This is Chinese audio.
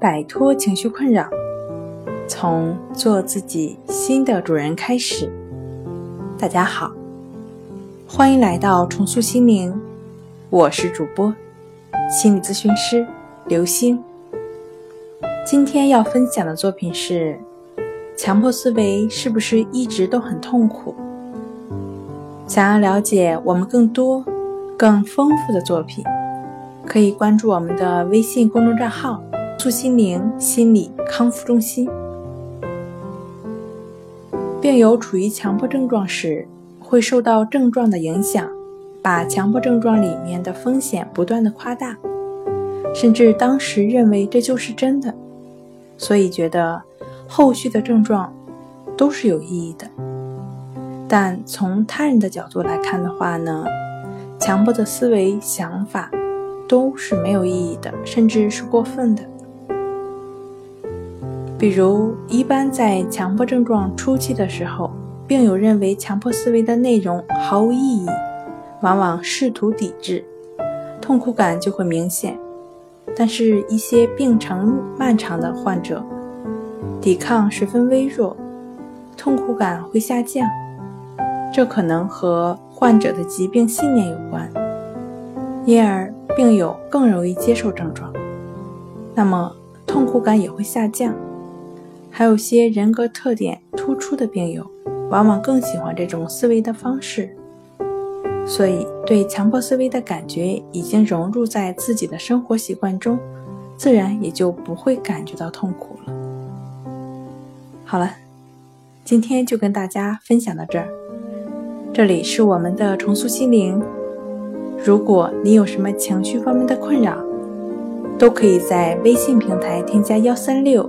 摆脱情绪困扰，从做自己新的主人开始。大家好，欢迎来到重塑心灵，我是主播心理咨询师刘星。今天要分享的作品是：强迫思维是不是一直都很痛苦？想要了解我们更多、更丰富的作品。可以关注我们的微信公众账号“素心灵心理康复中心”。病友处于强迫症状时，会受到症状的影响，把强迫症状里面的风险不断的夸大，甚至当时认为这就是真的，所以觉得后续的症状都是有意义的。但从他人的角度来看的话呢，强迫的思维想法。都是没有意义的，甚至是过分的。比如，一般在强迫症状初期的时候，病友认为强迫思维的内容毫无意义，往往试图抵制，痛苦感就会明显。但是，一些病程漫长的患者，抵抗十分微弱，痛苦感会下降，这可能和患者的疾病信念有关，因而。病友更容易接受症状，那么痛苦感也会下降。还有些人格特点突出的病友，往往更喜欢这种思维的方式，所以对强迫思维的感觉已经融入在自己的生活习惯中，自然也就不会感觉到痛苦了。好了，今天就跟大家分享到这儿。这里是我们的重塑心灵。如果你有什么情绪方面的困扰，都可以在微信平台添加幺三六